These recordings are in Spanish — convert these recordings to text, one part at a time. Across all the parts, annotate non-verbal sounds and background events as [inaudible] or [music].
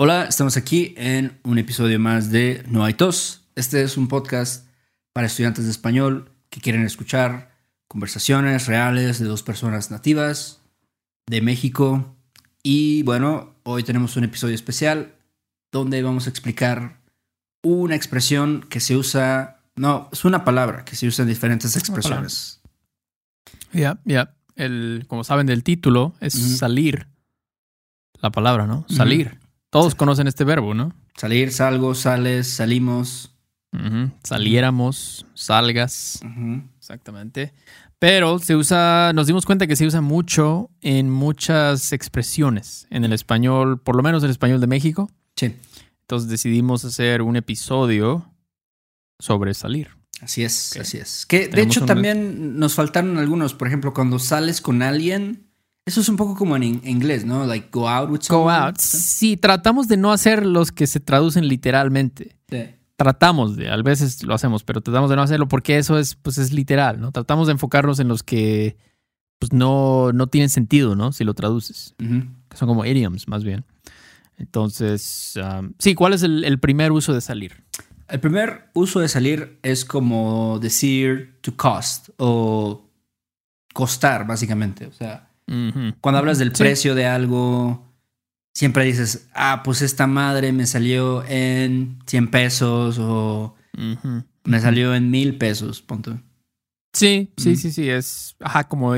Hola, estamos aquí en un episodio más de No hay tos. Este es un podcast para estudiantes de español que quieren escuchar conversaciones reales de dos personas nativas de México. Y bueno, hoy tenemos un episodio especial donde vamos a explicar una expresión que se usa, no, es una palabra que se usa en diferentes expresiones. Ya, ya. El, como saben del título, es salir. La palabra, ¿no? Salir. Todos conocen este verbo, ¿no? Salir, salgo, sales, salimos. Saliéramos, salgas. Exactamente. Pero se usa, nos dimos cuenta que se usa mucho en muchas expresiones en el español, por lo menos el español de México. Sí, Entonces decidimos hacer un episodio sobre salir. así es, así es. Que de hecho un- también nos faltaron algunos. Por ejemplo, cuando sales con alguien, eso es un poco como en in- inglés, ¿no? Like go out with Go someone. out. Sí, tratamos de no hacer los que se traducen literalmente. Sí. Tratamos de, a veces lo hacemos, pero tratamos de no hacerlo porque eso es, pues es literal, ¿no? Tratamos de enfocarnos en los que pues no, no tienen sentido, ¿no? Si lo traduces. Que son como idioms más bien. Entonces, um, sí, ¿cuál es el, el primer uso de salir? El primer uso de salir es como decir to cost o costar, básicamente. O sea, Cuando hablas del Sí. precio de algo, siempre dices, ah, pues esta madre me salió en 100 pesos o me salió en mil pesos, punto. Sí, sí, sí, sí, es ajá, como,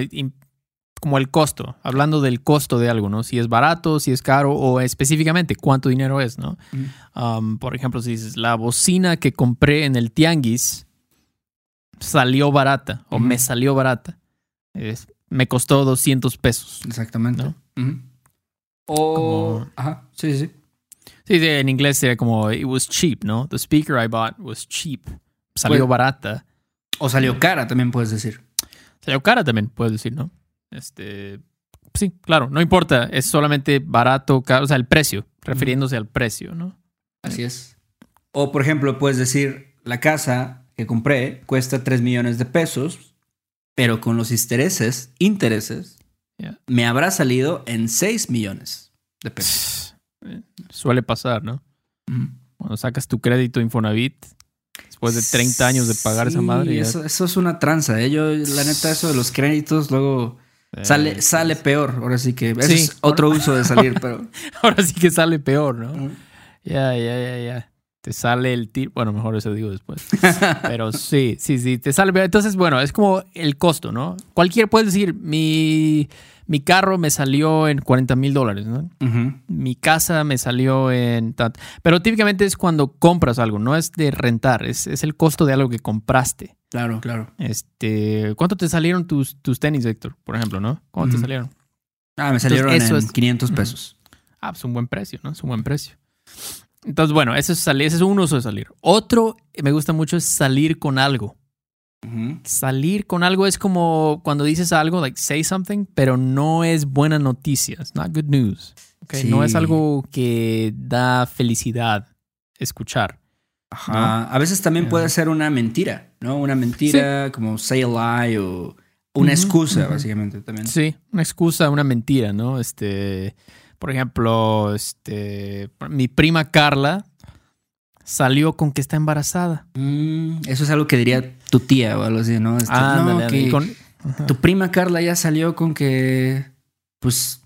como el costo, hablando del costo de algo, ¿no? Si es barato, si es caro o específicamente cuánto dinero es, ¿no? Um, por ejemplo, si dices, la bocina que compré en el tianguis salió barata o me salió barata. Es- me costó 200 pesos. Exactamente. O... Como- Ajá, sí, sí. Sí, sí, en inglés sería como, it was cheap, ¿no? The speaker I bought was cheap. Salió Pues- barata. O salió cara, también puedes decir. Salió cara también, puedes decir, ¿no? Este, sí, claro, no importa, es solamente barato, caro, o sea, el precio, refiriéndose al precio, ¿no? Así es. O, por ejemplo, puedes decir, la casa que compré cuesta 3 millones de pesos, pero con los intereses, intereses, me habrá salido en 6 millones de pesos. [sighs] Suele pasar, ¿no? Cuando sacas tu crédito Infonavit, después de 30 años de pagar esa madre, ya- Eso, eso es una tranza, ¿eh? Yo, la neta, eso de los créditos, luego eh, sale, sale peor. Ahora sí que. Sí. es otro uso de salir, pero. [laughs] Ahora sí que sale peor, ¿no? Ya, ya, ya, ya. Te sale el tiro. Bueno, mejor eso digo después. [laughs] Pero sí, sí, sí, te sale. Entonces, bueno, es como el costo, ¿no? Cualquier puede decir, mi, mi carro me salió en 40 mil dólares, ¿no? Mi casa me salió en tanto. Pero típicamente es cuando compras algo, no es de rentar, es, es el costo de algo que compraste. Claro, claro. Este, ¿cuánto te salieron tus, tus tenis, Héctor? Por ejemplo, ¿no? ¿Cuánto te salieron? Ah, me salieron eso en es- 500 Ujú. pesos. Ah, pues un buen precio, ¿no? Es un buen precio. Entonces, bueno, ese es salir, ese es un uso de salir. Otro que me gusta mucho es salir con algo. Salir con algo es como cuando dices algo, like say something, pero no es buena noticia. It's not good news. ¿ok? No es algo que da felicidad escuchar. Ajá. A veces también puede ser una mentira, ¿no? Una mentira como say a lie o una Ujú, excusa, básicamente también. Sí, una excusa, una mentira, ¿no? Este, por ejemplo, este, mi prima Carla salió con que está embarazada. Mm, eso es algo que diría tu tía o algo así, ¿no? Este, Ándale, no, que con- [laughs] tu prima Carla ya salió con que, pues,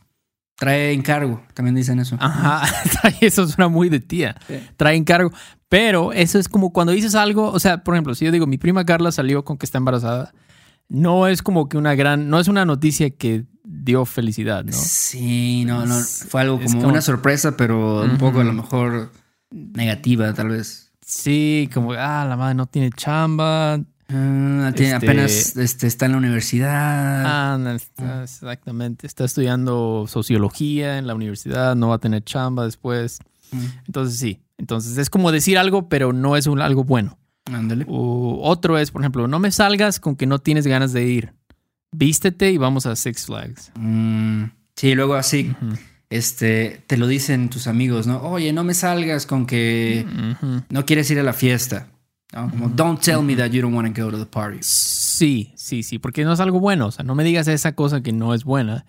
trae encargo. También dicen eso. Ajá, [laughs] eso suena muy de tía. Sí. Trae encargo. Pero eso es como cuando dices algo, o sea, por ejemplo, si yo digo, mi prima Carla salió con que está embarazada, no es como que una gran, no es una noticia que dio felicidad, ¿no? Sí, no, no. Fue algo como, como- una sorpresa, pero un poco a lo mejor negativa, tal vez. Sí, como, ah, la madre no tiene chamba. Ah, tiene- Este- Apenas este, está en la universidad. Ah, no, está- exactamente. Está estudiando sociología en la universidad, no va a tener chamba después. Mm, Entonces sí. Entonces es como decir algo, pero no es un, algo bueno. Ándale. O otro es, por ejemplo, no me salgas con que no tienes ganas de ir. Vístete y vamos a Six Flags. Mm, sí, luego así, este, te lo dicen tus amigos, ¿no? Oye, no me salgas con que no quieres ir a la fiesta. ¿no? Como, don't tell me that you don't want to go to the party. Sí, sí, sí, porque no es algo bueno. O sea, no me digas esa cosa que no es buena.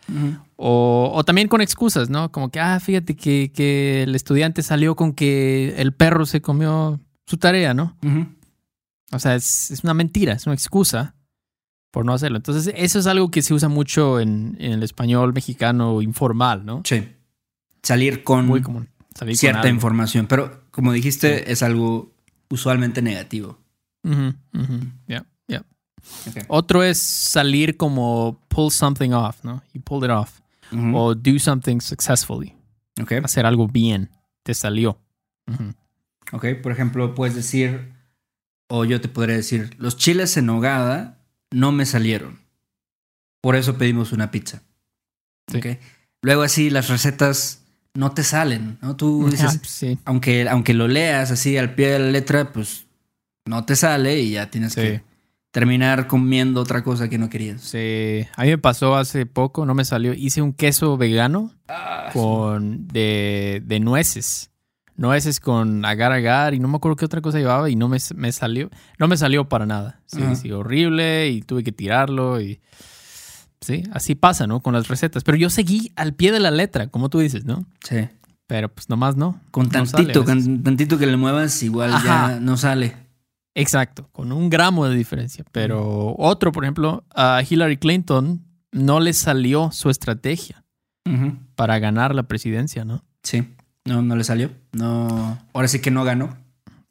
o, o, también con excusas, ¿no? Como que, ah, fíjate que, que, el estudiante salió con que el perro se comió su tarea, ¿no? O sea, es, es, una mentira, es una excusa por no hacerlo. Entonces, eso es algo que se usa mucho en, en el español mexicano informal, ¿no? Sí. Salir con Muy común. Salir cierta con información. Pero, como dijiste, es algo usualmente negativo. Yeah, yeah. Okay. Otro es salir como pull something off, ¿no? You pulled it off. O do something successfully. Ok. Hacer algo bien. Te salió. Ok, por ejemplo, puedes decir, o yo te podría decir, los chiles en nogada no me salieron. Por eso pedimos una pizza. Sí. Ok. Luego así las recetas no te salen, ¿no? Tú [laughs] dices, Ah, sí. aunque, aunque lo leas así al pie de la letra, pues no te sale y ya tienes Sí. que terminar comiendo otra cosa que no querías. Sí. A mí me pasó hace poco, no me salió. Hice un queso vegano Ah, con de, de nueces. Nueces con agar agar y no me acuerdo qué otra cosa llevaba y no me, me salió. No me salió para nada. Sí, sí, horrible y tuve que tirarlo y... Sí, así pasa, ¿no? Con las recetas. Pero yo seguí al pie de la letra, como tú dices, ¿no? Sí. Pero pues nomás no. Con No tantito, veces. con tantito que le muevas, igual Ajá. ya no sale. Exacto, con un gramo de diferencia. Pero otro, por ejemplo, a Hillary Clinton no le salió su estrategia para ganar la presidencia, ¿no? Sí. No, no le salió. No. Ahora sí que no ganó.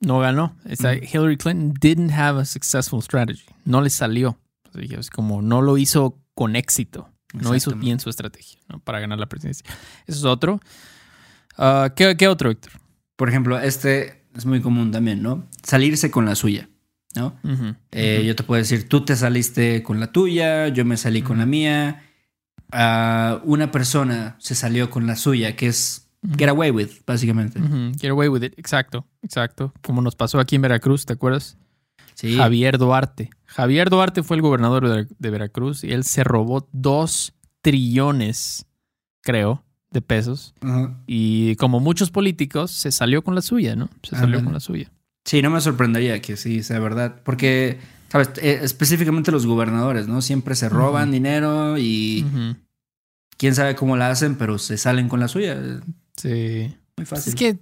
No ganó. Esa- Hillary Clinton didn't have a successful strategy. No le salió. Es como no lo hizo con éxito. No hizo bien su estrategia ¿no? para ganar la presidencia. Eso es otro. Ah, ¿qué, qué otro, Héctor? Por ejemplo, este es muy común también, ¿no? Salirse con la suya, ¿no? Eh. Yo te puedo decir, tú te saliste con la tuya, yo me salí con la mía. Ah, una persona se salió con la suya, que es get away with, básicamente. Get away with it. Exacto, exacto. Como nos pasó aquí en Veracruz, ¿te acuerdas? Sí. Javier Duarte. Javier Duarte fue el gobernador de, de Veracruz y él se robó dos trillones, creo, de pesos. Y como muchos políticos, se salió con la suya, ¿no? Se salió con la suya. Sí, no me sorprendería que sí sea verdad, porque, ¿sabes? Eh, específicamente los gobernadores, ¿no? Siempre se roban dinero y quién sabe cómo la hacen, pero se salen con la suya. Sí. Muy Pues fácil. es que es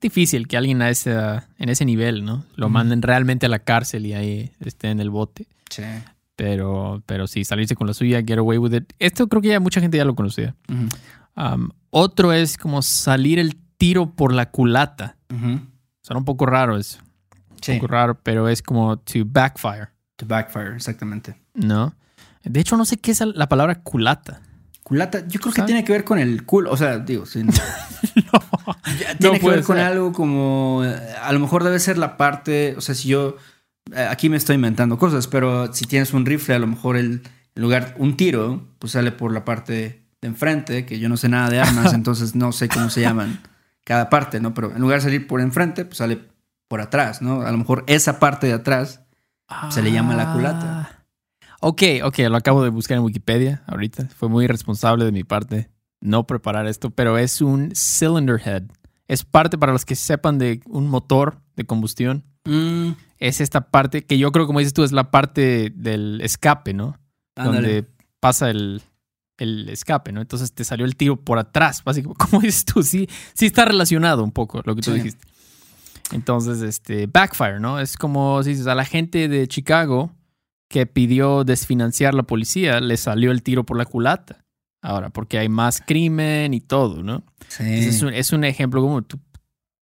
difícil que alguien a ese, en ese nivel, ¿no? Lo manden realmente a la cárcel y ahí esté en el bote. Sí. Pero, pero sí, salirse con la suya, get away with it. Esto creo que ya mucha gente ya lo conocía. Um, otro es como salir el tiro por la culata. Ujú. Suena un poco raro eso. Sí. Un poco raro, pero es como to backfire, To backfire, exactamente. ¿no? De hecho, no sé qué es la palabra culata. Culata, yo creo que tiene que ver con el culo, o sea, digo, sí. [laughs] Ya tiene que ver con algo como, eh, a lo mejor debe ser la parte, o sea, si yo, eh, aquí me estoy inventando cosas, pero si tienes un rifle, a lo mejor el, en lugar, un tiro, pues sale por la parte de enfrente, que yo no sé nada de armas, [laughs] entonces no sé cómo se llaman cada parte, ¿no? Pero en lugar de salir por enfrente, pues sale por atrás, ¿no? A lo mejor esa parte de atrás Se le llama la culata. Ok, ok, lo acabo de buscar en Wikipedia ahorita. Fue muy irresponsable de mi parte no preparar esto, pero es un cylinder head. Es parte para los que sepan de un motor de combustión. Mm, Es esta parte que yo creo, como dices tú, es la parte del escape, ¿no? ándale. Donde pasa el, el escape, ¿no? Entonces te salió el tiro por atrás, básicamente. [laughs] Como dices tú, sí, sí está relacionado un poco lo que tú Sí. dijiste. Entonces, este, backfire, ¿no? Es como si dices a la gente de Chicago que pidió desfinanciar la policía, le salió el tiro por la culata. Ahora, porque hay más crimen y todo, ¿no? Sí. Es, un, es un ejemplo como tú,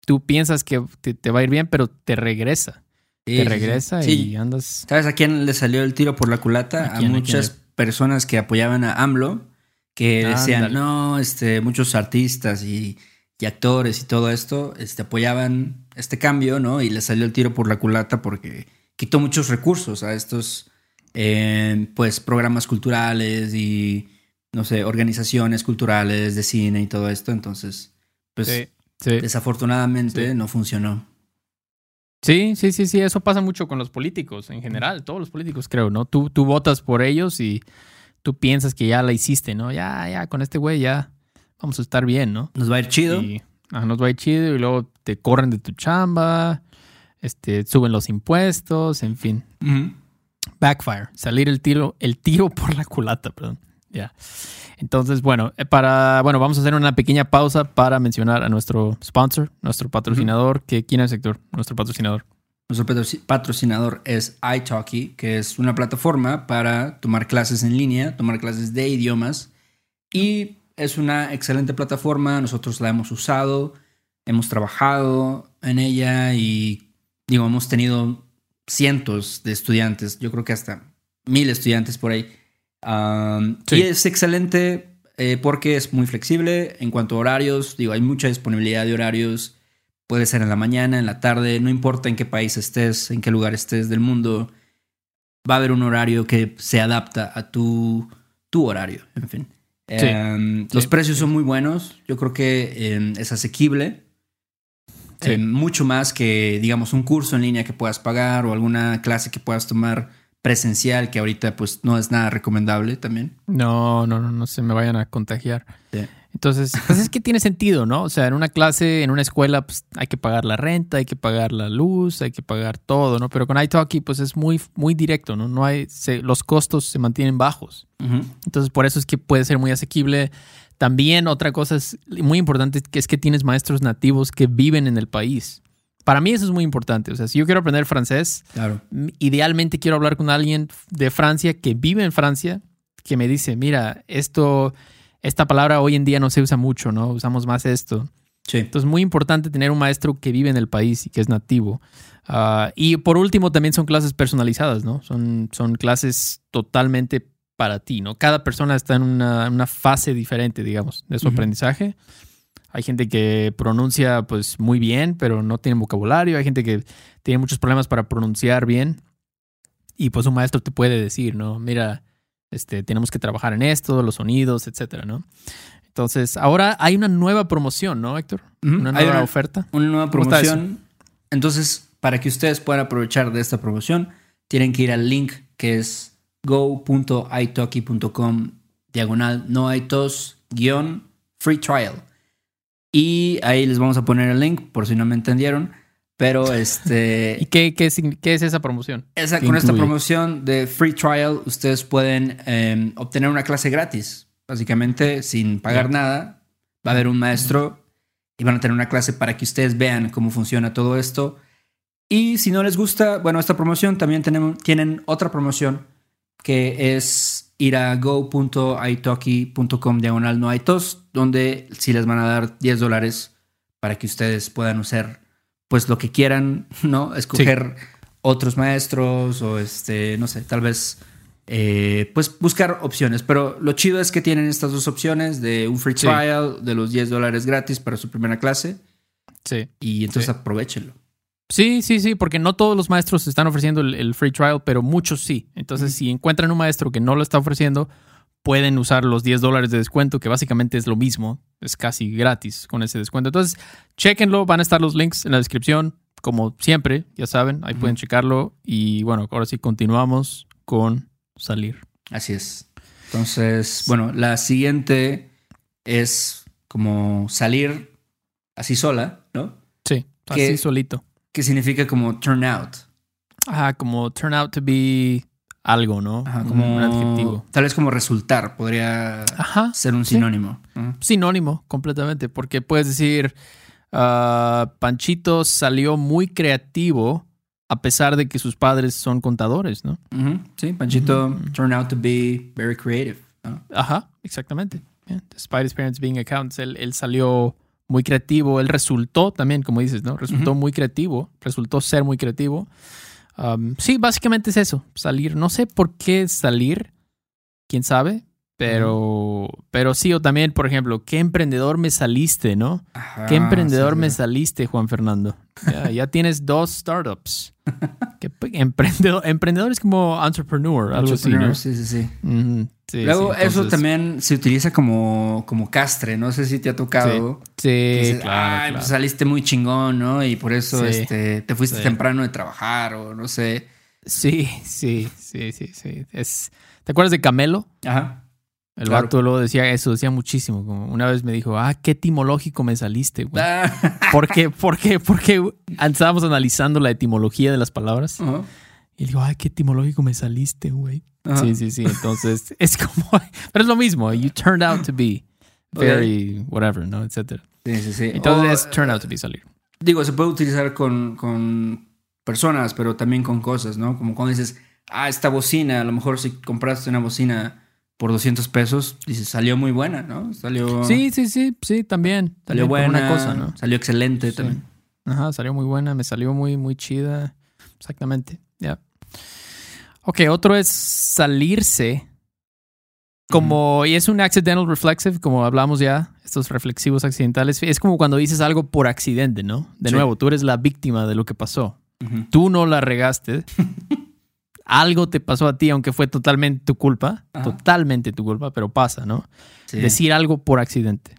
tú piensas que te, te va a ir bien, pero te regresa. Sí, te regresa Sí. y andas. ¿Sabes a quién le salió el tiro por la culata? ¿A A, quién, a muchas personas que apoyaban a AMLO, que decían, Ándale. no, este, muchos artistas y, y actores y todo esto, este, apoyaban este cambio, ¿no? Y le salió el tiro por la culata porque quitó muchos recursos a estos, eh, pues, programas culturales y, no sé, organizaciones culturales de cine y todo esto. Entonces, pues, Sí, sí. desafortunadamente Sí. no funcionó. Sí, sí, sí, sí, eso pasa mucho con los políticos en general, todos los políticos creo, ¿no? Tú, tú votas por ellos y tú piensas que ya la hiciste, ¿no? Ya, ya, con este güey ya vamos a estar bien, ¿no? Nos va a ir chido. Y ah, nos va a ir chido y luego te corren de tu chamba, este, suben los impuestos, en fin. Backfire, salir el tiro, el tiro por la culata, perdón. Ya. Entonces, bueno, eh, para, bueno, vamos a hacer una pequeña pausa para mencionar a nuestro sponsor, nuestro patrocinador, que quién es sector, nuestro patrocinador. Nuestro patrocinador es iTalki, que es una plataforma para tomar clases en línea, tomar clases de idiomas. Y es una excelente plataforma. Nosotros la hemos usado, hemos trabajado en ella y digo, hemos tenido cientos de estudiantes, yo creo que hasta mil estudiantes por ahí. Y es excelente eh, porque es muy flexible en cuanto a horarios. Digo, hay mucha disponibilidad de horarios. Puede ser en la mañana, en la tarde, no importa en qué país estés, en qué lugar estés del mundo. Va a haber un horario que se adapta a tu, tu horario, en fin. Em, los precios son muy buenos. Yo creo que em, es asequible. Mucho más que, digamos, un curso en línea que puedas pagar o alguna clase que puedas tomar presencial, que ahorita pues no es nada recomendable también. No, no, no, no se me vayan a contagiar. Entonces, pues es que tiene sentido, ¿no? O sea, en una clase, en una escuela, pues hay que pagar la renta, hay que pagar la luz, hay que pagar todo, ¿no? Pero con iTalki, pues es muy, muy directo, ¿no? No hay, los costos se mantienen bajos. Entonces, por eso es que puede ser muy asequible. También otra cosa es muy importante, que es que tienes maestros nativos que viven en el país. Para mí eso es muy importante. O sea, si yo quiero aprender francés, idealmente quiero hablar con alguien de Francia que vive en Francia, que me dice, mira, esto, esta palabra hoy en día no se usa mucho, ¿no? Usamos más esto. Sí. Entonces, muy importante tener un maestro que vive en el país y que es nativo. Ah, y por último, también son clases personalizadas, ¿no? Son, son clases totalmente para ti, ¿no? Cada persona está en una, fase diferente, digamos, de su aprendizaje. Hay gente que pronuncia pues muy bien, pero no tiene vocabulario. Hay gente que tiene muchos problemas para pronunciar bien. Y pues un maestro te puede decir, ¿no? Mira, este, tenemos que trabajar en esto, los sonidos, etcétera, ¿no? Entonces, ahora hay una nueva promoción, ¿no, Héctor? Una nueva oferta. Una nueva promoción. Entonces, para que ustedes puedan aprovechar de esta promoción, tienen que ir al link que es go.italki.com diagonal no hay tos guion free trial. Y ahí les vamos a poner el link por si no me entendieron. Pero [laughs] este. ¿Y qué, qué, qué es esa promoción? Esa, con esta promoción de free trial, ustedes pueden em, obtener una clase gratis. Básicamente, sin pagar nada. Va a haber un maestro y van a tener una clase para que ustedes vean cómo funciona todo esto. Y si no les gusta, bueno, esta promoción también tenemos, tienen otra promoción que es ir a go.italki.com diagonal no hay tos, donde sí les van a dar 10 dólares para que ustedes puedan usar pues lo que quieran, [laughs] ¿no? Escoger otros maestros o este, no sé, tal vez eh, pues buscar opciones. Pero lo chido es que tienen estas dos opciones de un free trial, de los 10 dólares gratis para su primera clase. Sí. Y entonces aprovechenlo. Sí, sí, sí, porque no todos los maestros están ofreciendo el, free trial, pero muchos sí. Entonces, si encuentran un maestro que no lo está ofreciendo, pueden usar los 10 dólares de descuento, que básicamente es lo mismo, es casi gratis con ese descuento. Entonces, chequenlo, van a estar los links en la descripción, como siempre, ya saben, ahí pueden checarlo. Y bueno, ahora sí continuamos con salir. Así es. Entonces, bueno, la siguiente es como salir así sola, ¿no? Sí, así solito que significa como turn out. Ajá, como turn out to be algo, ¿no? Ajá, como un adjetivo. Tal vez como resultar, podría ser un sinónimo. Sinónimo, completamente, porque puedes decir, ah, Panchito salió muy creativo a pesar de que sus padres son contadores, ¿no? Sí, Panchito turned out to be very creative. Ajá, exactamente. Despite his parents being accountants, él salió muy creativo. Él resultó también, como dices, ¿no? Resultó muy creativo, resultó ser muy creativo. Um, sí, básicamente es eso, salir. No sé por qué salir, quién sabe, pero, pero sí, o también, por ejemplo, ¿qué emprendedor me saliste, no? ¿Qué emprendedor me saliste, Juan Fernando? Ya, [laughs] tienes dos startups. [laughs] emprendedor, emprendedor es como entrepreneur, algo así, ¿no? Sí, sí, sí. Luego, eso también se utiliza como, como castre. No sé si te ha tocado. Sí, claro, Pues saliste muy chingón, ¿no? Y por eso este, te fuiste temprano de trabajar o no sé. Sí, sí, sí, sí, sí. Es, ¿Te acuerdas de Camelo? Ajá. El Claro. vato luego decía eso, decía muchísimo. Como una vez me dijo, ah, qué etimológico me saliste, güey. Ah. ¿Por qué? ¿Por qué? Porque estábamos analizando la etimología de las palabras. Ajá. Y le digo, ay, qué etimológico me saliste, güey. Ajá. Sí, sí, sí. Entonces, [laughs] es como, pero es lo mismo. You turned out to be very whatever, ¿no? Etcétera. Sí, sí, sí. Entonces, O, es turn out to be salir. digo, se puede utilizar con, con personas, pero también con cosas, ¿no? Como cuando dices, ah, esta bocina, a lo mejor si compraste una bocina por 200 pesos, dices, salió muy buena, ¿no? Salió, Sí, sí, sí, sí, también. salió También buena, Una cosa, ¿no? salió excelente Sí. también. Ajá, salió muy buena, me salió muy, muy chida. Exactamente, ya. Ok, otro es salirse como, y es un accidental reflexive, como hablamos ya, estos reflexivos accidentales. Es como cuando dices algo por accidente, ¿no? De Sí. nuevo, tú eres la víctima de lo que pasó. Tú no la regaste. [laughs] algo te pasó a ti, aunque fue totalmente tu culpa. Ajá. Totalmente tu culpa, pero pasa, ¿no? Sí. Decir algo por accidente.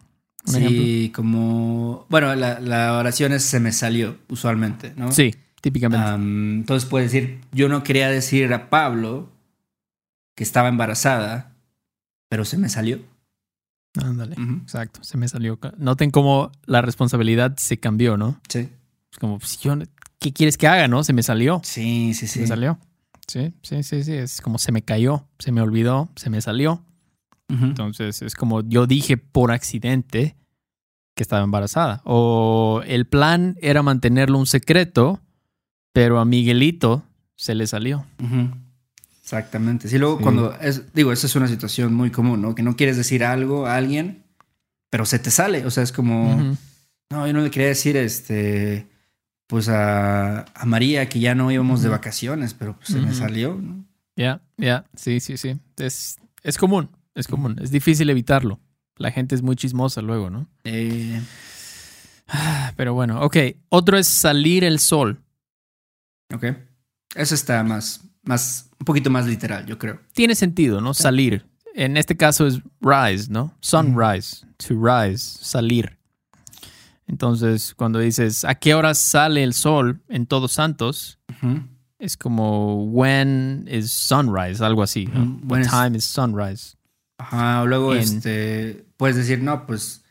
¿Un Sí, como. Bueno, la, la oración es se me salió, usualmente, ¿no? Sí, típicamente. Am, entonces puedes decir, yo no quería decir a Pablo que estaba embarazada, pero se me salió. Ándale. Exacto, se me salió. Noten cómo la responsabilidad se cambió, ¿no? Sí. Es como, pues, yo, ¿qué quieres que haga, no? Se me salió. Sí, sí, Se sí. me salió. Sí, sí, sí, sí. Es como se me cayó, se me olvidó, se me salió. Entonces es como yo dije por accidente que estaba embarazada. O el plan era mantenerlo un secreto, pero a Miguelito se le salió. Exactamente. Sí, luego Sí. cuando es, digo, esa es una situación muy común, ¿no? Que no quieres decir algo a alguien, pero se te sale. O sea, es como, no, yo no le quería decir, este, pues a, a María que ya no íbamos de vacaciones, pero pues se me salió. ¿no? Ya, ya, sí, sí, sí. Es, es común, es común. Es difícil evitarlo. La gente es muy chismosa luego, ¿no? Eh, Pero bueno, ok. Otro es salir el sol. Ok. Eso está más, más, un poquito más literal, yo creo. Tiene sentido, ¿no? Salir. En este caso es rise, ¿no? Sunrise, to rise, salir. Entonces, cuando dices, ¿a qué hora sale el sol en Todos Santos? Es como, when is sunrise, algo así, ¿no? What time is sunrise? Ajá, o luego En- este, puedes decir, no, pues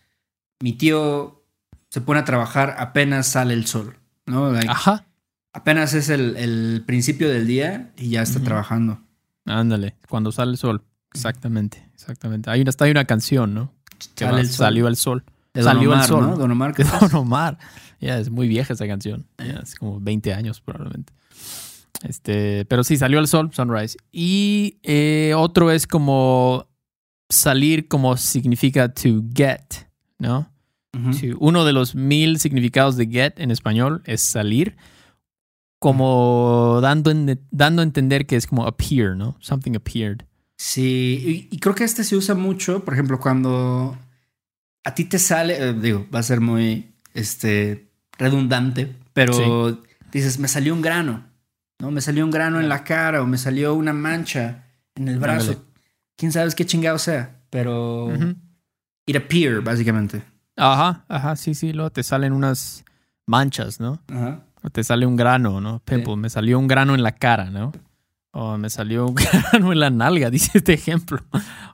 mi tío se pone a trabajar apenas sale el sol, ¿no? Like, Ajá. Apenas es el, el principio del día y ya está trabajando. Ándale, cuando sale el sol. Exactamente, exactamente. Hay una, hasta hay una canción, ¿no? Que va, el sol. Salió el sol. De Don Salió el Omar, sol. ¿no? Don Omar, De [laughs] ¿qué Don Omar. Ya, es muy vieja esa canción. Ya, es como 20 años probablemente. Este, pero sí, salió el sol, sunrise. Y eh, otro es como salir como significa to get, ¿no? To- uno de los mil significados de get en español es salir, como dando, en- dando a entender que es como appear, ¿no? Something appeared. Sí, y, y creo que este se usa mucho, por ejemplo, cuando a ti te sale, eh, digo, va a ser muy este, redundante, pero dices, me salió un grano, ¿no? Me salió un grano en la cara o me salió una mancha en el brazo. Ándale. Quién sabe qué chingado sea, pero it appear, básicamente. Ajá, ajá, sí, sí, luego te salen unas manchas, ¿no? Ajá. Te sale un grano, ¿no? Pimple, me salió un grano en la cara, ¿no? O me salió un [laughs] grano en la nalga, dice este ejemplo.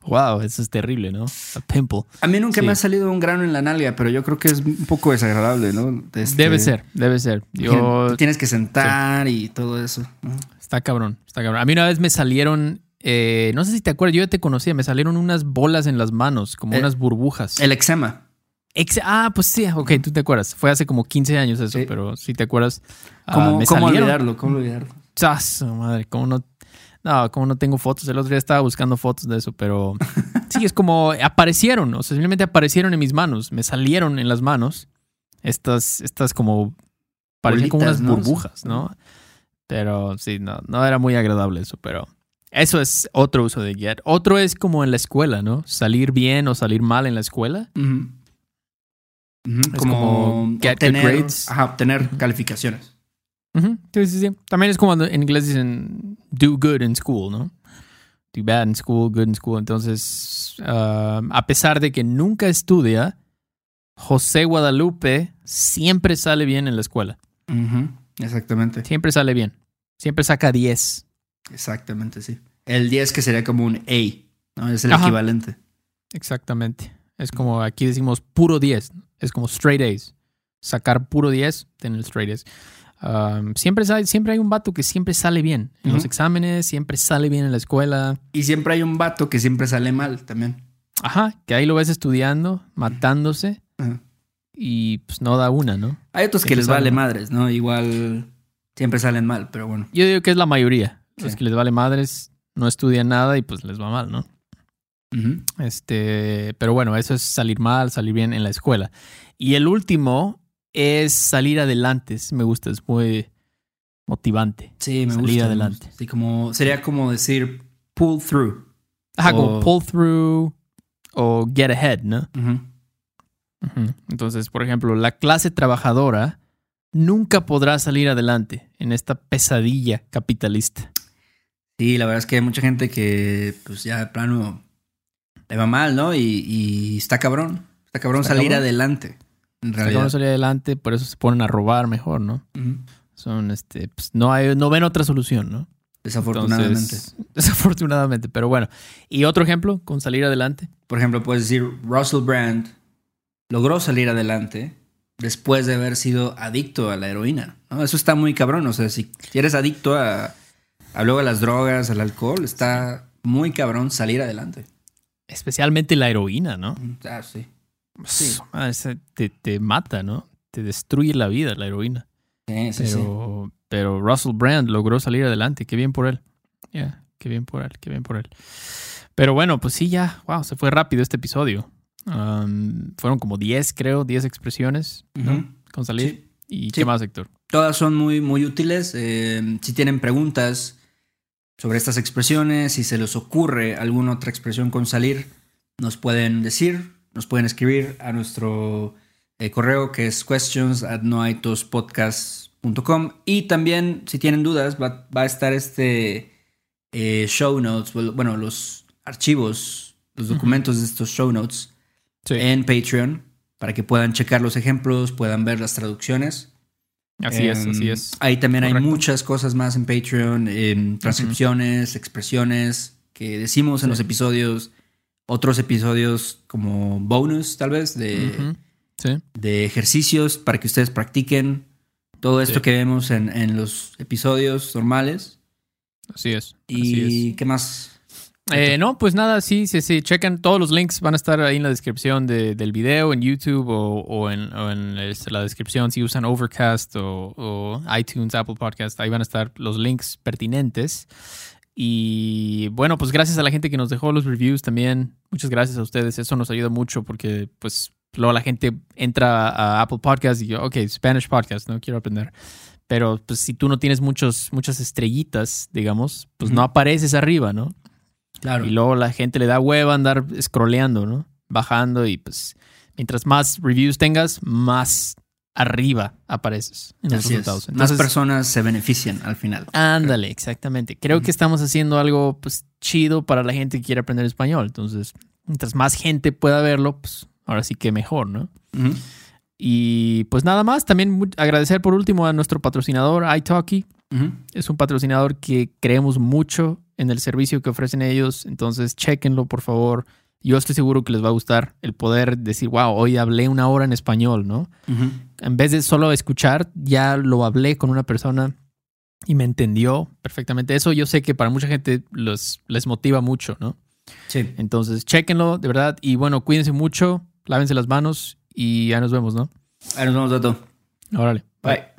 Wow, eso es terrible, ¿no? A pimple. A mí nunca Sí. me ha salido un grano en la nalga, pero yo creo que es un poco desagradable, ¿no? Este, Debe ser, debe ser. Yo, tienes que sentar y todo eso. ¿no? está cabrón, está cabrón. A mí una vez me salieron, eh, no sé si te acuerdas, yo ya te conocía, me salieron unas bolas en las manos, como Eh, unas burbujas. El eczema. Ex- ah, pues sí, ok, tú te acuerdas. Fue hace como 15 años eso, Sí. pero si te acuerdas. ah, ¿Cómo, me cómo olvidarlo? ¿Cómo olvidarlo? ¡Chas! madre, cómo no. No, como no tengo fotos. El otro día estaba buscando fotos de eso, pero [laughs] sí, es como aparecieron, o sea, simplemente aparecieron en mis manos, me salieron en las manos estas, estas como, parecían como unas burbujas, ¿no? Pero sí, no, no era muy agradable eso, pero eso es otro uso de get. Otro es como en la escuela, ¿no? Salir bien o salir mal en la escuela. Es Como, como get good obtener, grades. ajá, obtener calificaciones. Sí, sí, sí. También es como en inglés dicen do good in school, ¿no? Do bad in school, good in school. Entonces, ah, a pesar de que nunca estudia, José Guadalupe siempre sale bien en la escuela. Exactamente. Siempre sale bien. Siempre saca 10. Exactamente, sí. El 10 que sería como un A, ¿no? Es el Ajá. equivalente. Exactamente. Es como aquí decimos puro 10. Es como straight A's. Sacar puro 10, tener straight A's. Um, siempre, sale- siempre hay un vato que siempre sale bien. En los exámenes, siempre sale bien en la escuela. Y siempre hay un vato que siempre sale mal también. Ajá, que ahí lo ves estudiando, matándose y pues no da una, ¿no? Hay otros que les vale mal. madres, ¿no? Igual siempre salen mal, pero bueno. Yo digo que es la mayoría. Los que les vale madres no estudian nada y pues les va mal, ¿no? Este, pero bueno, eso es salir mal, salir bien en la escuela. Y el último es salir adelante. Me gusta, es muy motivante. Sí, me Salir gusta. me adelante. gusta. Sí, como, sería como decir pull through. Ajá, O- como pull through o get ahead, ¿no? Entonces, por ejemplo, la clase trabajadora nunca podrá salir adelante en esta pesadilla capitalista. Sí, la verdad es que hay mucha gente que, pues ya de plano le va mal, ¿no? Y, y está cabrón. Está cabrón Está salir cabrón. adelante. En realidad. no salir adelante, por eso se ponen a robar mejor, ¿no? Son, este, pues, no hay, no ven otra solución, ¿no? Desafortunadamente. Entonces, [laughs] desafortunadamente, pero bueno. Y otro ejemplo con salir adelante. Por ejemplo, puedes decir, Russell Brand logró salir adelante después de haber sido adicto a la heroína. ¿no? Eso está muy cabrón. O sea, si eres adicto a, a luego a las drogas, al alcohol, está muy cabrón salir adelante. Especialmente la heroína, ¿no? Ah, sí. Pues, ah, te, te mata, ¿no? Te destruye la vida la heroína. Sí, sí, sí. Pero, pero Russell Brand logró salir adelante. Qué bien por él. Ya, qué bien por él, qué bien por él. Pero bueno, pues sí, ya, wow, se fue rápido este episodio. Um, fueron como 10, creo, 10 expresiones ¿no? Ujú. con salir. Sí. ¿Y Sí. qué más, Héctor? Todas son muy, muy útiles. Eh, si tienen preguntas sobre estas expresiones, si se les ocurre alguna otra expresión con salir, nos pueden decir, nos pueden escribir a nuestro eh, correo que es questions at noaitospodcast.com y también si tienen dudas va, va a estar este eh, show notes, bueno, los archivos, los documentos de estos show notes Sí. en Patreon para que puedan checar los ejemplos, puedan ver las traducciones. Así es, Em, así es. Ahí también hay muchas cosas más en Patreon, en transcripciones, expresiones que decimos en Sí. los episodios, otros episodios como bonus tal vez de. Sí. de ejercicios para que ustedes practiquen todo esto Sí. que vemos en, en los episodios normales. Así es. así ¿Y es. qué más? Eh, no, pues nada, sí, sí, sí. Chequen, todos los links van a estar ahí en la descripción de- del video, en YouTube o, o en, o en, la descripción si usan Overcast o, o iTunes, Apple Podcast. Ahí van a estar los links pertinentes. Y bueno, pues gracias a la gente que nos dejó los reviews también. Muchas gracias a ustedes. Eso nos ayuda mucho porque pues luego la gente entra a Apple Podcast y yo, ok, Spanish Podcast, no quiero aprender. Pero pues si tú no tienes muchos, muchas estrellitas, digamos, pues no Ujú. apareces arriba, ¿no? Claro. Y luego la gente le da hueva andar scrolleando, ¿no? Bajando y pues mientras más reviews tengas, más arriba apareces en los Así es. resultados. Más personas se benefician al final. ándale, exactamente. Creo que estamos haciendo algo pues chido para la gente que quiere aprender español. Entonces, mientras más gente pueda verlo, pues ahora sí que mejor, ¿no? Y pues nada más, también agradecer por último a nuestro patrocinador, iTalki. Es un patrocinador que creemos mucho en el servicio que ofrecen ellos, entonces chequenlo por favor. Yo estoy seguro que les va a gustar el poder decir, wow, hoy hablé una hora en español, ¿no? En vez de solo escuchar, ya lo hablé con una persona y me entendió perfectamente. Eso yo sé que para mucha gente los, les motiva mucho, ¿no? Sí. Entonces, chequenlo, de verdad. Y bueno, cuídense mucho, lávense las manos y ya nos vemos, ¿no? Ahí nos vemos, Dato. Órale. Bye.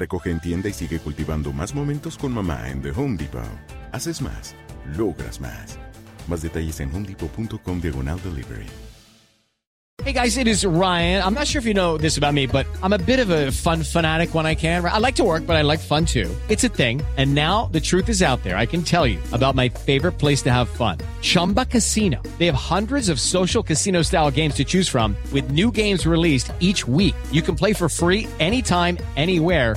Recoge en tienda y sigue cultivando más momentos con mamá en The Home Depot. Haces más, logras más. Más detalles en homedepot.com diagonal delivery. Hey guys, it is Ryan. I'm not sure if you know this about me, but I'm a bit of a fun fanatic when I can. I like to work, but I like fun too. It's a thing. And now the truth is out there. I can tell you about my favorite place to have fun. Chumba Casino. They have hundreds of social casino style games to choose from with new games released each week. You can play for free anytime, anywhere